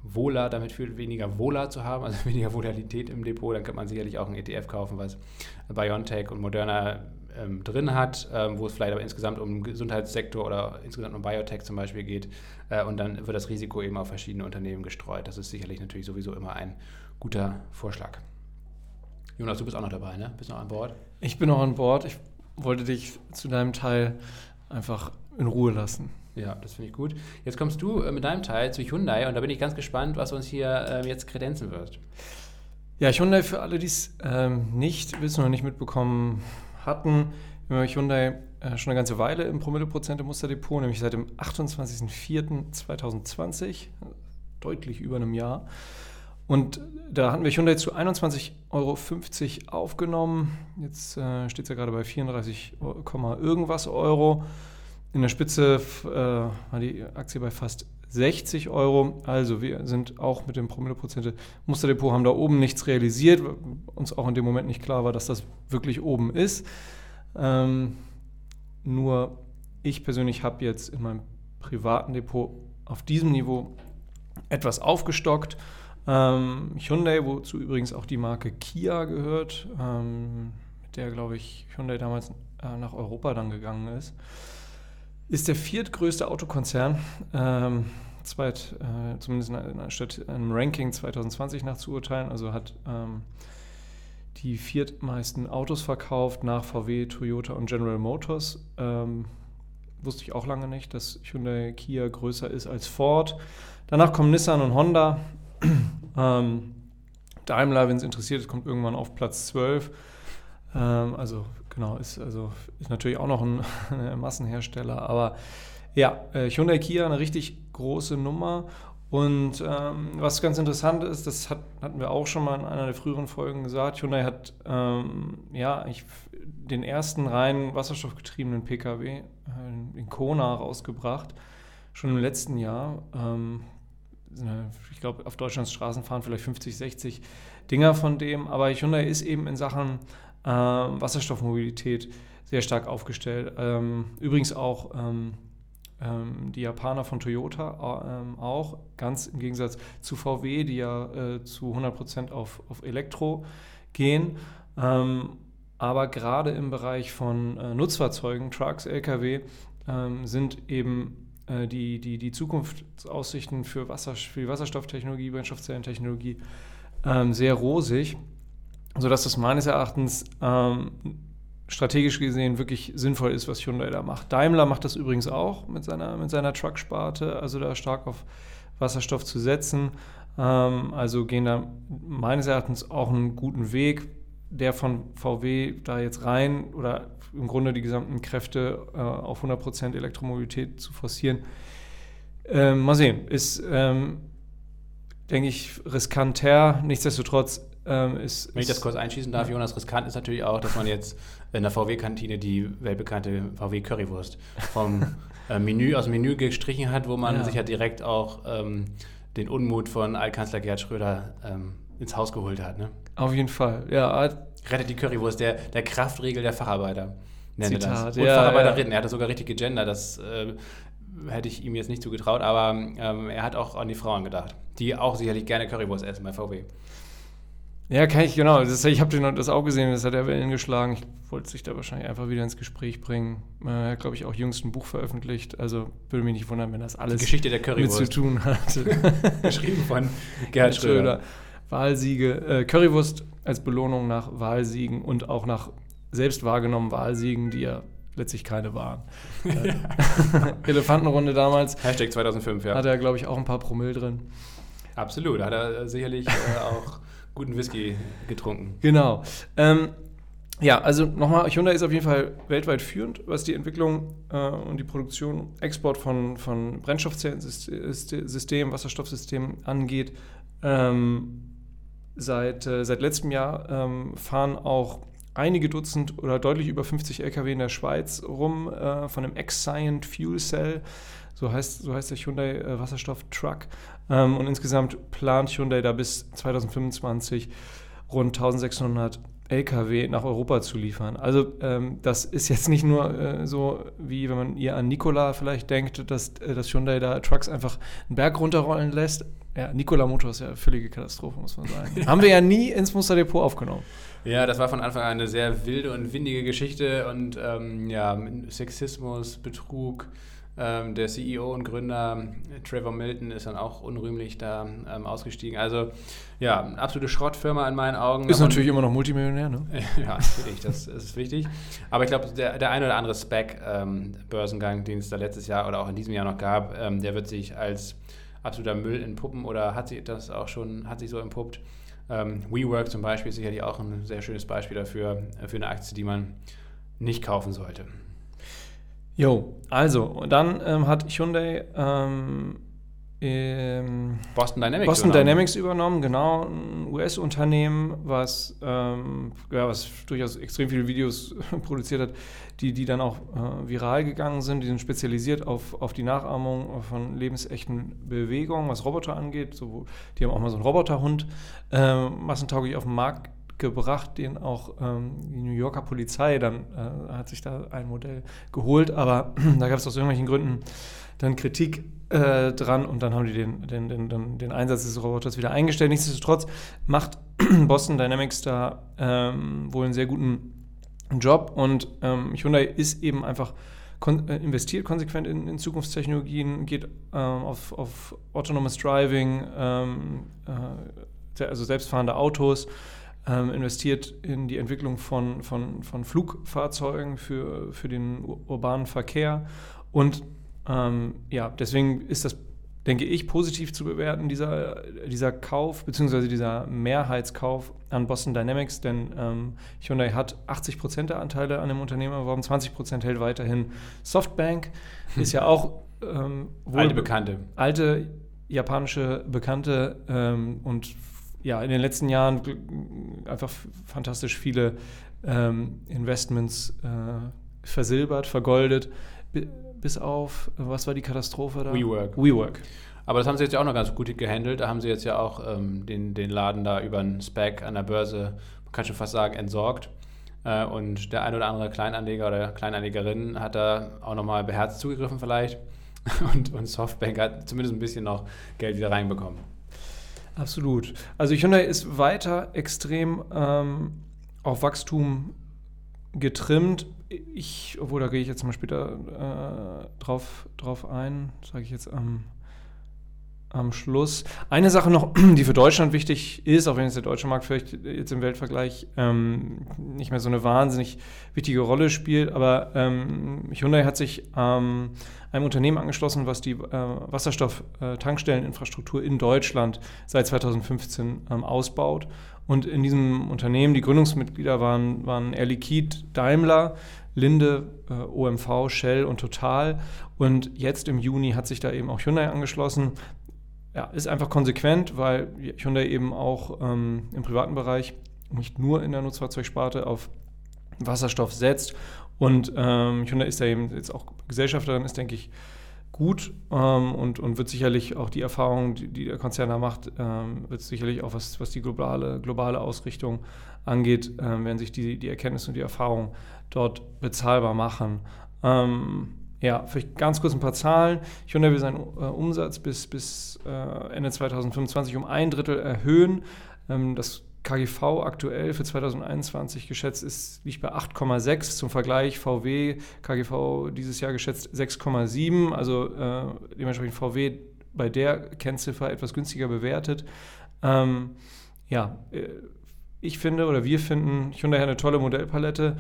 wohler damit fühlt, weniger wohler zu haben, also [laughs] weniger Volatilität im Depot, dann kann man sicherlich auch einen ETF kaufen, was BioNTech und Moderna ähm, drin hat, ähm, wo es vielleicht aber insgesamt um Gesundheitssektor oder insgesamt um Biotech zum Beispiel geht. Äh, und dann wird das Risiko eben auf verschiedene Unternehmen gestreut. Das ist sicherlich natürlich sowieso immer ein guter Vorschlag. Jonas, du bist auch noch dabei, ne? Bist noch an Bord? Ich bin noch an Bord. Ich wollte dich zu deinem Teil einfach in Ruhe lassen. Ja, das finde ich gut. Jetzt kommst du äh, mit deinem Teil zu Hyundai und da bin ich ganz gespannt, was uns hier äh, jetzt kredenzen wird. Ja, Hyundai, für alle, die es ähm, nicht wissen oder nicht mitbekommen hatten, wir haben Hyundai äh, schon eine ganze Weile im Promille-Prozent im Musterdepot, nämlich seit dem 28.04.2020, deutlich über einem Jahr. Und da hatten wir Hyundai zu 21,50 Euro aufgenommen. Jetzt äh, steht es ja gerade bei 34, irgendwas Euro. In der Spitze äh, war die Aktie bei fast 60 Euro. Also wir sind auch mit dem Promille-Prozente Musterdepot, haben da oben nichts realisiert. Uns auch in dem Moment nicht klar war, dass das wirklich oben ist. Ähm, nur ich persönlich habe jetzt in meinem privaten Depot auf diesem Niveau etwas aufgestockt ähm, Hyundai, wozu übrigens auch die Marke Kia gehört, ähm, mit der, glaube ich, Hyundai damals äh, nach Europa dann gegangen ist, ist der viertgrößte Autokonzern, ähm, zweit, äh, zumindest in einer, statt einem Ranking 2020 nach zu urteilen, also hat ähm, die viertmeisten Autos verkauft nach VW, Toyota und General Motors. Ähm, wusste ich auch lange nicht, dass Hyundai Kia größer ist als Ford. Danach kommen Nissan und Honda. Ähm, Daimler, wenn es interessiert kommt irgendwann auf Platz 12. Ähm, also genau, ist, also, ist natürlich auch noch ein, [laughs] ein Massenhersteller, aber ja, äh, Hyundai Kia eine richtig große Nummer. Und ähm, was ganz interessant ist, das hat, hatten wir auch schon mal in einer der früheren Folgen gesagt, Hyundai hat ähm, ja ich, den ersten rein wasserstoffgetriebenen Pkw, äh, den Kona, rausgebracht, schon im letzten Jahr. Ähm, ich glaube, auf Deutschlands Straßen fahren vielleicht 50, 60 Dinger von dem, aber Hyundai ist eben in Sachen äh, Wasserstoffmobilität sehr stark aufgestellt. Ähm, übrigens auch ähm, ähm, die Japaner von Toyota äh, auch, ganz im Gegensatz zu VW, die ja äh, zu 100% auf, auf Elektro gehen. Ähm, aber gerade im Bereich von äh, Nutzfahrzeugen, Trucks, Lkw, ähm, sind eben die, die, die Zukunftsaussichten für, Wasser, für die Wasserstofftechnologie, Brennstoffzellentechnologie ähm, sehr rosig, sodass das meines Erachtens ähm, strategisch gesehen wirklich sinnvoll ist, was Hyundai da macht. Daimler macht das übrigens auch mit seiner, mit seiner Truck-Sparte, also da stark auf Wasserstoff zu setzen. Ähm, also gehen da meines Erachtens auch einen guten Weg, der von VW da jetzt rein oder im Grunde die gesamten Kräfte äh, auf 100% Elektromobilität zu forcieren, Ähm, mal sehen. Ist, ähm, denke ich, riskanter. Nichtsdestotrotz ähm, ist. Wenn ich das kurz einschießen darf, Jonas, riskant ist natürlich auch, dass man jetzt in der VW-Kantine die weltbekannte VW-Currywurst vom [laughs] äh, Menü aus dem Menü gestrichen hat, wo man Ja. sich ja direkt auch ähm, den Unmut von Altkanzler Gerhard Schröder ähm, ins Haus geholt hat. Ne? Auf jeden Fall. Ja, Rettet die Currywurst, der, der Kraftregel der Facharbeiter. Nenne Zitat, das. Und ja, Facharbeiterin. Er hat das sogar richtig gegendert. Das äh, hätte ich ihm jetzt nicht zugetraut, aber ähm, er hat auch an die Frauen gedacht, die auch sicherlich gerne Currywurst essen bei VW. Ja, kann ich, genau. Das, ich habe das auch gesehen, das hat er Wellen geschlagen. Ich wollte sich da wahrscheinlich einfach wieder ins Gespräch bringen. Äh, Er hat, glaube ich, auch jüngst ein Buch veröffentlicht. Also würde mich nicht wundern, wenn das Die alles Geschichte der mit Currywurst. zu tun hat. [laughs] Geschrieben von Gerhard Schröder. Wahlsiege, äh, Currywurst als Belohnung nach Wahlsiegen und auch nach selbst wahrgenommenen Wahlsiegen, die ja letztlich keine waren. [laughs] Äh, [laughs] Elefantenrunde damals Hashtag 2005, ja. hat er, glaube ich, auch ein paar Promille drin. Absolut. Hat er sicherlich äh, [laughs] auch guten Whisky getrunken. Genau. Ähm, ja, also nochmal, Hyundai ist auf jeden Fall weltweit führend, was die Entwicklung äh, und die Produktion, Export von, von Brennstoffzellensystemen, Wasserstoffsystemen angeht. Ähm, seit, äh, seit letztem Jahr ähm, fahren auch einige Dutzend oder deutlich über 50 Lkw in der Schweiz rum äh, von dem Exciant Fuel Cell. So heißt, so heißt der Hyundai äh, Wasserstoff-Truck. Ähm, und insgesamt plant Hyundai da bis 2025 rund 1600 Lkw nach Europa zu liefern. Also ähm, das ist jetzt nicht nur äh, so, wie wenn man ihr an Nikola vielleicht denkt, dass, äh, dass Hyundai da Trucks einfach einen Berg runterrollen lässt. Ja, Nikola Motor ist ja eine völlige Katastrophe, muss man sagen. [laughs] Haben wir ja nie ins Musterdepot aufgenommen. Ja, das war von Anfang an eine sehr wilde und windige Geschichte und ähm, ja, Sexismus, Betrug. Ähm, der CEO und Gründer Trevor Milton ist dann auch unrühmlich da ähm, ausgestiegen. Also ja, eine absolute Schrottfirma in meinen Augen. Ist natürlich immer noch Multimillionär, ne? [laughs] Ja, natürlich, das, das ist wichtig. Aber ich glaube, der, der ein oder andere Spec-Börsengang, den es da letztes Jahr oder auch in diesem Jahr noch gab, ähm, der wird sich als absoluter Müll entpuppen oder hat sich das auch schon, hat sich so entpuppt. Ähm, WeWork zum Beispiel ist sicherlich auch ein sehr schönes Beispiel dafür, äh, für eine Aktie, die man nicht kaufen sollte. Jo, also, und dann ähm, hat Hyundai ähm, ähm, Boston Dynamics. Boston übernommen. Dynamics übernommen, genau, ein US-Unternehmen, was, ähm, ja, was durchaus extrem viele Videos [laughs] produziert hat, die, die dann auch äh, viral gegangen sind. Die sind spezialisiert auf, auf die Nachahmung von lebensechten Bewegungen, was Roboter angeht. So, die haben auch mal so einen Roboterhund äh, massentauglich auf den Markt gebracht, den auch ähm, die New Yorker Polizei dann äh, hat sich da ein Modell geholt, aber [clears throat] da gab es aus irgendwelchen Gründen dann Kritik äh, dran und dann haben die den, den, den, den, Einsatz des Roboters wieder eingestellt. Nichtsdestotrotz macht [clears throat] Boston Dynamics da ähm, wohl einen sehr guten Job und ähm, Hyundai ist eben einfach kon äh, investiert konsequent in, in Zukunftstechnologien, geht ähm, auf, auf Autonomous Driving, ähm, äh, also selbstfahrende Autos, ähm, investiert in die Entwicklung von, von, von Flugfahrzeugen für, für den ur- urbanen Verkehr. Und ähm, ja, deswegen ist das, denke ich, positiv zu bewerten, dieser, dieser Kauf, beziehungsweise dieser Mehrheitskauf an Boston Dynamics, denn ähm, Hyundai hat 80 Prozent der Anteile an dem Unternehmen erworben, 20 Prozent hält weiterhin Softbank, ist ja auch ähm, Alte Bekannte. alte japanische Bekannte ähm, und ja, in den letzten Jahren gl- einfach fantastisch viele ähm, Investments äh, versilbert, vergoldet, bi- bis auf, äh, was war die Katastrophe da? WeWork. WeWork. Aber das haben sie jetzt ja auch noch ganz gut gehandelt. Da haben sie jetzt ja auch ähm, den, den Laden da über einen Spec an der Börse, man kann schon fast sagen, entsorgt. Äh, und der ein oder andere Kleinanleger oder Kleinanlegerin hat da auch nochmal beherzt zugegriffen vielleicht. [laughs] Und, und Softbank hat zumindest ein bisschen noch Geld wieder reinbekommen. Absolut. Also Hyundai ist weiter extrem ähm, auf Wachstum getrimmt. Ich, obwohl da gehe ich jetzt mal später äh, drauf, drauf ein, sage ich jetzt am, am Schluss. Eine Sache noch, [clears throat] die für Deutschland wichtig ist, auch wenn jetzt der deutsche Markt vielleicht jetzt im Weltvergleich ähm, nicht mehr so eine wahnsinnig wichtige Rolle spielt, aber ähm, Hyundai hat sich ähm, einem Unternehmen angeschlossen, was die äh, Wasserstoff-Tankstelleninfrastruktur in Deutschland seit 2015 ähm, ausbaut. Und in diesem Unternehmen, die Gründungsmitglieder waren, waren Air Liquide, Daimler, Linde, äh, OMV, Shell und Total. Und jetzt im Juni hat sich da eben auch Hyundai angeschlossen. Ja, ist einfach konsequent, weil Hyundai eben auch ähm, im privaten Bereich, nicht nur in der Nutzfahrzeugsparte, auf Wasserstoff setzt. Und ähm, Hyundai ist da eben jetzt auch Gesellschafterin, ist, denke ich, gut ähm, und, und wird sicherlich auch die Erfahrung, die, die der Konzern da macht, ähm, wird sicherlich auch, was, was die globale, globale Ausrichtung angeht, ähm, werden sich die, die Erkenntnisse und die Erfahrungen dort bezahlbar machen. Ähm, ja, vielleicht ganz kurz ein paar Zahlen. Hyundai will seinen äh, Umsatz bis, bis äh, Ende 2025 um ein Drittel erhöhen. Ähm, das KGV aktuell für 2021 geschätzt ist, liegt bei 8,6. Zum Vergleich VW KGV dieses Jahr geschätzt 6,7. Also äh, dementsprechend VW bei der Kennziffer etwas günstiger bewertet. Ähm, ja, äh, ich finde oder wir finden Hyundai eine tolle Modellpalette.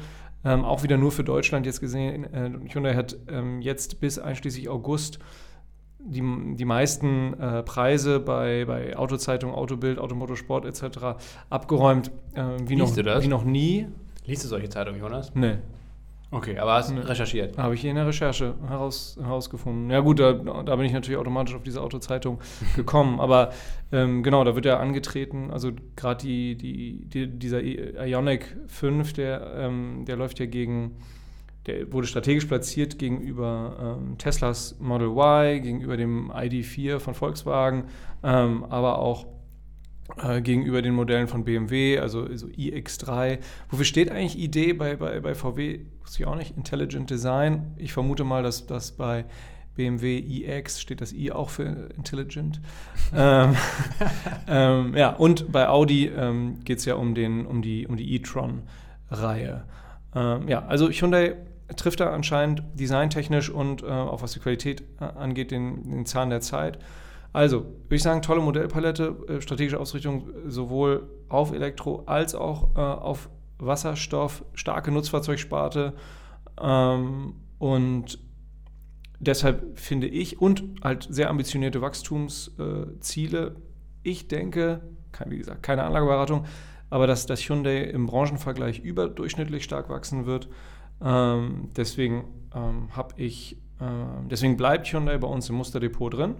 Ähm, auch wieder nur für Deutschland jetzt gesehen. Äh, Hyundai hat ähm, jetzt bis einschließlich August die, die meisten äh, Preise bei, bei Autozeitung, Autobild, Automotorsport etc. abgeräumt, äh, wie, noch, wie noch nie. Liest du solche Zeitungen, Jonas? Nee. Okay, aber hast du recherchiert? Habe ich in der Recherche heraus, herausgefunden. Ja gut, da, da bin ich natürlich automatisch auf diese Autozeitung [laughs] gekommen. aber ähm, genau, da wird ja angetreten, also gerade die, die, die, dieser Ionic 5, der, ähm, der läuft ja gegen der wurde strategisch platziert gegenüber ähm, Teslas Model Y, gegenüber dem ID4 von Volkswagen, ähm, aber auch äh, gegenüber den Modellen von BMW, also so iX3. Wofür steht eigentlich ID bei, bei, bei VW? Wusste ich auch nicht. Intelligent Design. Ich vermute mal, dass das bei BMW iX steht das i auch für Intelligent. [laughs] ähm, [laughs] ähm, ja, und bei Audi ähm, geht es ja um, den, um die, um die e-tron-Reihe. Ähm, ja, also Hyundai trifft er anscheinend designtechnisch und äh, auch was die Qualität äh, angeht, den, den, Zahn der Zeit. Also, würde ich sagen, tolle Modellpalette, äh, strategische Ausrichtung sowohl auf Elektro als auch äh, auf Wasserstoff, starke Nutzfahrzeugsparte ähm, und deshalb finde ich und halt sehr ambitionierte Wachstumsziele. ich denke, wie gesagt, keine Anlageberatung, aber dass das Hyundai im Branchenvergleich überdurchschnittlich stark wachsen wird ähm, deswegen ähm, habe ich, äh, deswegen bleibt Hyundai bei uns im Musterdepot drin.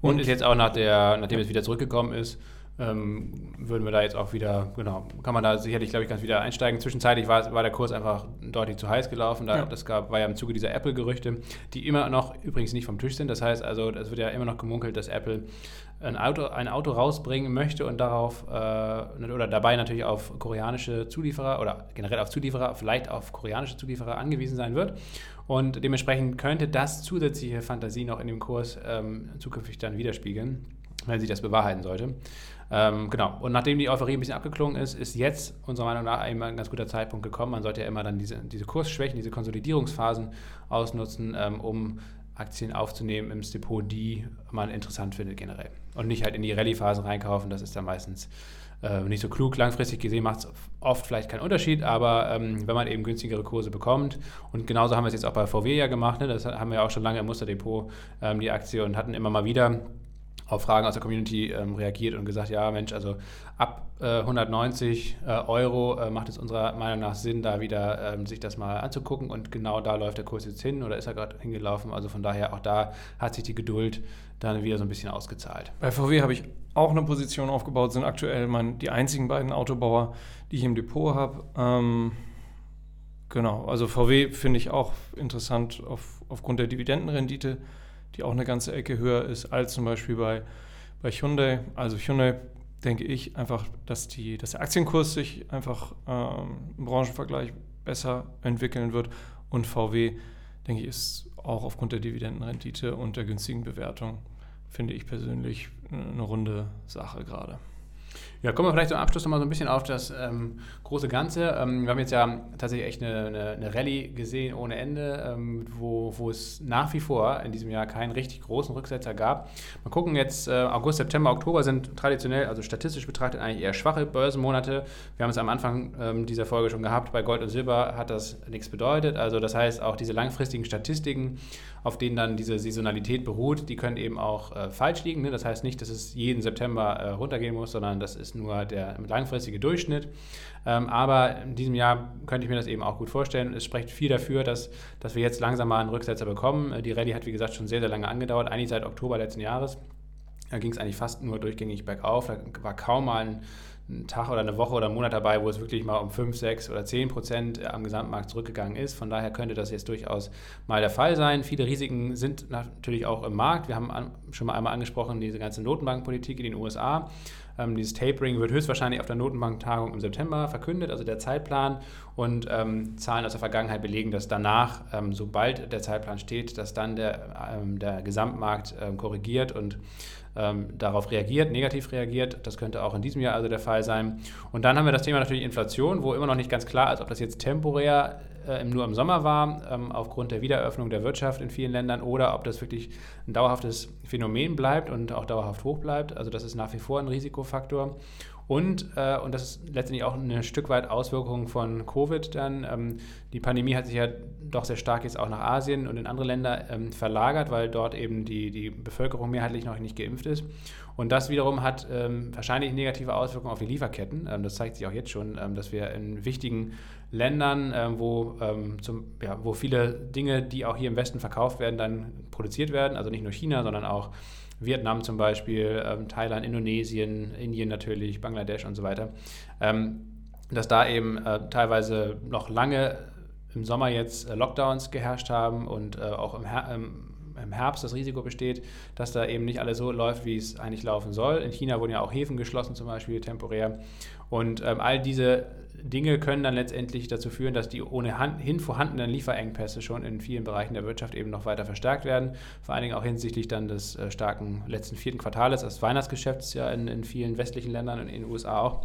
Und, und ist jetzt auch nach der, nachdem es wieder zurückgekommen ist, ähm, würden wir da jetzt auch wieder, genau, kann man da sicherlich, glaube ich, ganz wieder einsteigen. Zwischenzeitlich war, war der Kurs einfach deutlich zu heiß gelaufen. Da, ja. Das gab, war ja im Zuge dieser Apple-Gerüchte, die immer noch übrigens nicht vom Tisch sind. Das heißt also, es wird ja immer noch gemunkelt, dass Apple ein Auto, ein Auto rausbringen möchte und darauf äh, oder dabei natürlich auf koreanische Zulieferer oder generell auf Zulieferer, vielleicht auf koreanische Zulieferer angewiesen sein wird. Und dementsprechend könnte das zusätzliche Fantasie noch in dem Kurs ähm, zukünftig dann widerspiegeln, wenn sich das bewahrheiten sollte. Ähm, genau. Und nachdem die Euphorie ein bisschen abgeklungen ist, ist jetzt unserer Meinung nach einmal ein ganz guter Zeitpunkt gekommen. Man sollte ja immer dann diese, diese Kursschwächen, diese Konsolidierungsphasen ausnutzen, ähm, um Aktien aufzunehmen im Depot, die man interessant findet generell. Und nicht halt in die Rallye-Phasen reinkaufen, das ist dann meistens äh, nicht so klug. Langfristig gesehen macht es oft vielleicht keinen Unterschied, aber ähm, wenn man eben günstigere Kurse bekommt, und genauso haben wir es jetzt auch bei VW ja gemacht, ne, das haben wir auch schon lange im Musterdepot, ähm, die Aktie, und hatten immer mal wieder auf Fragen aus der Community ähm, reagiert und gesagt, ja Mensch, also ab äh, 190 äh, Euro äh, macht es unserer Meinung nach Sinn, da wieder ähm, sich das mal anzugucken und genau da läuft der Kurs jetzt hin oder ist er gerade hingelaufen. Also von daher auch da hat sich die Geduld dann wieder so ein bisschen ausgezahlt. Bei VW habe ich auch eine Position aufgebaut, sind aktuell mein, die einzigen beiden Autobauer, die ich im Depot habe. Ähm, genau, also VW finde ich auch interessant auf, aufgrund der Dividendenrendite die auch eine ganze Ecke höher ist als zum Beispiel bei, bei Hyundai. Also Hyundai denke ich einfach, dass, die, dass der Aktienkurs sich einfach ähm, im Branchenvergleich besser entwickeln wird und VW, denke ich, ist auch aufgrund der Dividendenrendite und der günstigen Bewertung, finde ich persönlich eine runde Sache gerade. Ja, kommen wir vielleicht zum Abschluss nochmal so ein bisschen auf das ähm, große Ganze. Ähm, wir haben jetzt ja tatsächlich echt eine, eine, eine Rallye gesehen ohne Ende, ähm, wo, wo es nach wie vor in diesem Jahr keinen richtig großen Rücksetzer gab. Mal gucken, jetzt äh, August, September, Oktober sind traditionell, also statistisch betrachtet, eigentlich eher schwache Börsenmonate. Wir haben es am Anfang ähm, dieser Folge schon gehabt, bei Gold und Silber hat das nichts bedeutet. Also das heißt, auch diese langfristigen Statistiken, auf denen dann diese Saisonalität beruht, die können eben auch äh, falsch liegen. Ne? Das heißt nicht, dass es jeden September äh, runtergehen muss, sondern das das ist nur der langfristige Durchschnitt. Ähm, aber in diesem Jahr könnte ich mir das eben auch gut vorstellen. Es spricht viel dafür, dass, dass wir jetzt langsam mal einen Rücksetzer bekommen. Äh, die Rallye hat, wie gesagt, schon sehr, sehr lange angedauert, eigentlich seit Oktober letzten Jahres. Da ging es eigentlich fast nur durchgängig bergauf. Da war kaum mal ein, ein, Tag oder eine Woche oder ein Monat dabei, wo es wirklich mal um 5, 6 oder 10 Prozent am Gesamtmarkt zurückgegangen ist. Von daher könnte das jetzt durchaus mal der Fall sein. Viele Risiken sind natürlich auch im Markt. Wir haben schon mal einmal angesprochen, diese ganze Notenbankpolitik in den USA. Ähm, dieses Tapering wird höchstwahrscheinlich auf der Notenbanktagung im September verkündet, also der Zeitplan. Und ähm, Zahlen aus der Vergangenheit belegen, dass danach, ähm, sobald der Zeitplan steht, dass dann der, ähm, der Gesamtmarkt ähm, korrigiert und ähm, darauf reagiert, negativ reagiert. Das könnte auch in diesem Jahr also der Fall sein. Und dann haben wir das Thema natürlich Inflation, wo immer noch nicht ganz klar ist, ob das jetzt temporär äh, nur im Sommer war, ähm, aufgrund der Wiedereröffnung der Wirtschaft in vielen Ländern, oder ob das wirklich ein dauerhaftes Phänomen bleibt und auch dauerhaft hoch bleibt. Also das ist nach wie vor ein Risikofaktor. Und, äh, und das ist letztendlich auch ein Stück weit Auswirkung von Covid dann. Ähm, die Pandemie hat sich ja doch sehr stark jetzt auch nach Asien und in andere Länder ähm, verlagert, weil dort eben die, die Bevölkerung mehrheitlich noch nicht geimpft ist. Und das wiederum hat ähm, wahrscheinlich negative Auswirkungen auf die Lieferketten. Ähm, das zeigt sich auch jetzt schon, ähm, dass wir in wichtigen Ländern, ähm, wo, zum, ja, wo viele Dinge, die auch hier im Westen verkauft werden, dann produziert werden. Also nicht nur China, sondern auch Vietnam zum Beispiel, ähm, Thailand, Indonesien, Indien natürlich, Bangladesch und so weiter, ähm, dass da eben äh, teilweise noch lange im Sommer jetzt äh, Lockdowns geherrscht haben und äh, auch im, Her im Herbst das Risiko besteht, dass da eben nicht alles so läuft, wie es eigentlich laufen soll. In China wurden ja auch Häfen geschlossen, zum Beispiel temporär. Und ähm, all diese Dinge können dann letztendlich dazu führen, dass die ohnehin vorhandenen Lieferengpässe schon in vielen Bereichen der Wirtschaft eben noch weiter verstärkt werden. Vor allen Dingen auch hinsichtlich dann des äh, starken letzten vierten Quartals, des Weihnachtsgeschäfts ja in, in vielen westlichen Ländern und in den USA auch.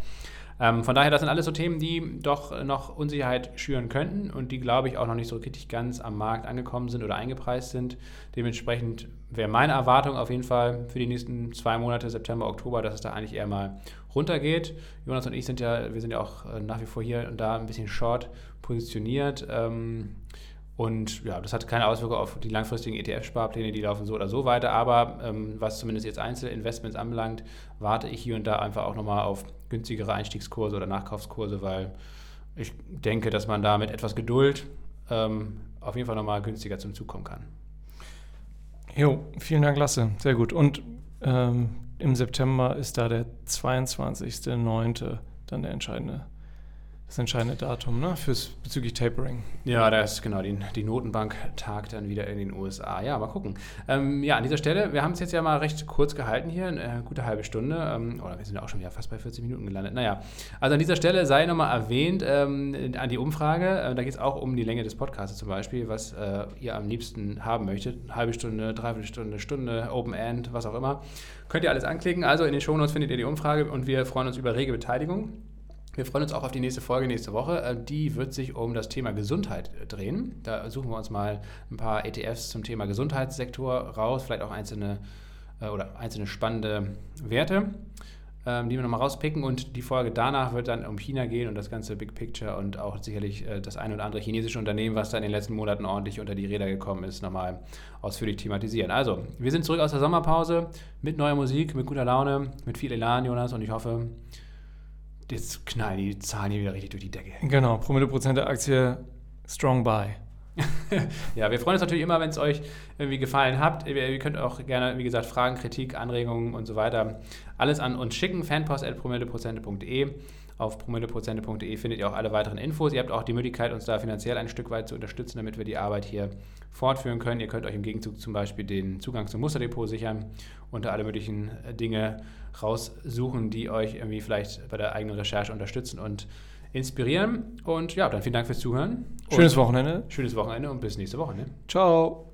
Ähm, von daher, das sind alles so Themen, die doch noch Unsicherheit schüren könnten und die, glaube ich, auch noch nicht so richtig ganz am Markt angekommen sind oder eingepreist sind. Dementsprechend wäre meine Erwartung auf jeden Fall für die nächsten zwei Monate, September, Oktober, dass es da eigentlich eher mal runtergeht. Jonas und ich sind ja, wir sind ja auch äh, nach wie vor hier und da ein bisschen short positioniert. Ähm, und ja, das hat keine Auswirkung auf die langfristigen ETF-Sparpläne, die laufen so oder so weiter. Aber ähm, was zumindest jetzt Einzelinvestments anbelangt, warte ich hier und da einfach auch nochmal auf günstigere Einstiegskurse oder Nachkaufskurse, weil ich denke, dass man da mit etwas Geduld ähm, auf jeden Fall nochmal günstiger zum Zug kommen kann. Jo, vielen Dank, Lasse. Sehr gut. Und ähm, im September ist da der 22.09. dann der entscheidende das entscheidende Datum ne? Fürs, bezüglich Tapering. Ja, da ist genau die, die Notenbank tagt dann wieder in den USA. Ja, mal gucken. Ähm, ja, an dieser Stelle, wir haben es jetzt ja mal recht kurz gehalten hier, eine gute halbe Stunde. Ähm, oder wir sind ja auch schon wieder fast bei 40 Minuten gelandet. Naja, also an dieser Stelle sei nochmal erwähnt ähm, an die Umfrage. Äh, da geht es auch um die Länge des Podcasts zum Beispiel, was äh, ihr am liebsten haben möchtet. Halbe Stunde, dreiviertel Stunde, Stunde, Open End, was auch immer. Könnt ihr alles anklicken. Also in den Shownotes findet ihr die Umfrage und wir freuen uns über rege Beteiligung. Wir freuen uns auch auf die nächste Folge nächste Woche. Äh, die wird sich um das Thema Gesundheit äh, drehen. Da suchen wir uns mal ein paar ETFs zum Thema Gesundheitssektor raus, vielleicht auch einzelne äh, oder einzelne spannende Werte, ähm, die wir nochmal rauspicken. Und die Folge danach wird dann um China gehen und das ganze Big Picture und auch sicherlich das ein oder andere chinesische Unternehmen, was da in den letzten Monaten ordentlich unter die Räder gekommen ist, nochmal ausführlich thematisieren. Also, wir sind zurück aus der Sommerpause mit neuer Musik, mit guter Laune, mit viel Elan, Jonas, und ich hoffe, jetzt knallen die Zahlen hier wieder richtig durch die Decke. Genau, Promille-Prozent der Aktie, strong buy. [laughs] ja, wir freuen uns natürlich immer, wenn es euch irgendwie gefallen hat. Ihr könnt auch gerne, wie gesagt, Fragen, Kritik, Anregungen und so weiter alles an uns schicken. fanpost.promilleprozente.de. Auf promilleprozente.de findet ihr auch alle weiteren Infos. Ihr habt auch die Möglichkeit, uns da finanziell ein Stück weit zu unterstützen, damit wir die Arbeit hier fortführen können. Ihr könnt euch im Gegenzug zum Beispiel den Zugang zum Musterdepot sichern und da alle möglichen äh, Dinge raussuchen, die euch irgendwie vielleicht bei der eigenen Recherche unterstützen und inspirieren. Und ja, dann vielen Dank fürs Zuhören. Schönes Wochenende. Schönes Wochenende und bis nächste Woche. Ne? Ciao.